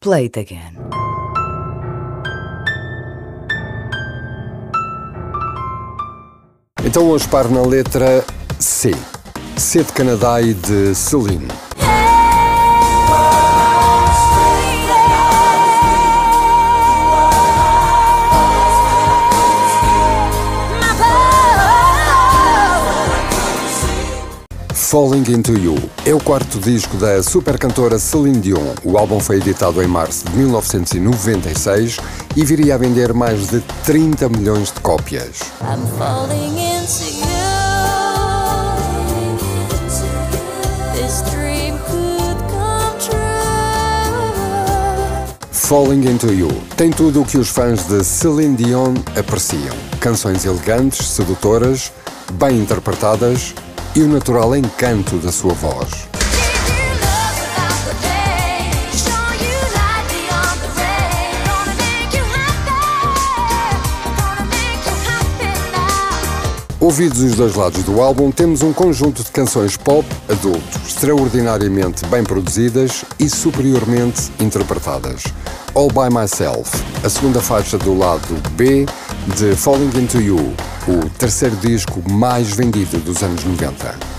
Play it again. Então hoje paro na letra C. C de Canadá e de Celine. Falling Into You. É o quarto disco da super cantora Celine Dion. O álbum foi editado em março de 1996 e viria a vender mais de 30 milhões de cópias. Falling Into You. Tem tudo o que os fãs de Celine Dion apreciam: canções elegantes, sedutoras, bem interpretadas e o natural encanto da sua voz. Ouvidos os dois lados do álbum, temos um conjunto de canções pop adulto, extraordinariamente bem produzidas e superiormente interpretadas. All By Myself, a segunda faixa do lado B de Falling Into You, o terceiro disco mais vendido dos anos 90.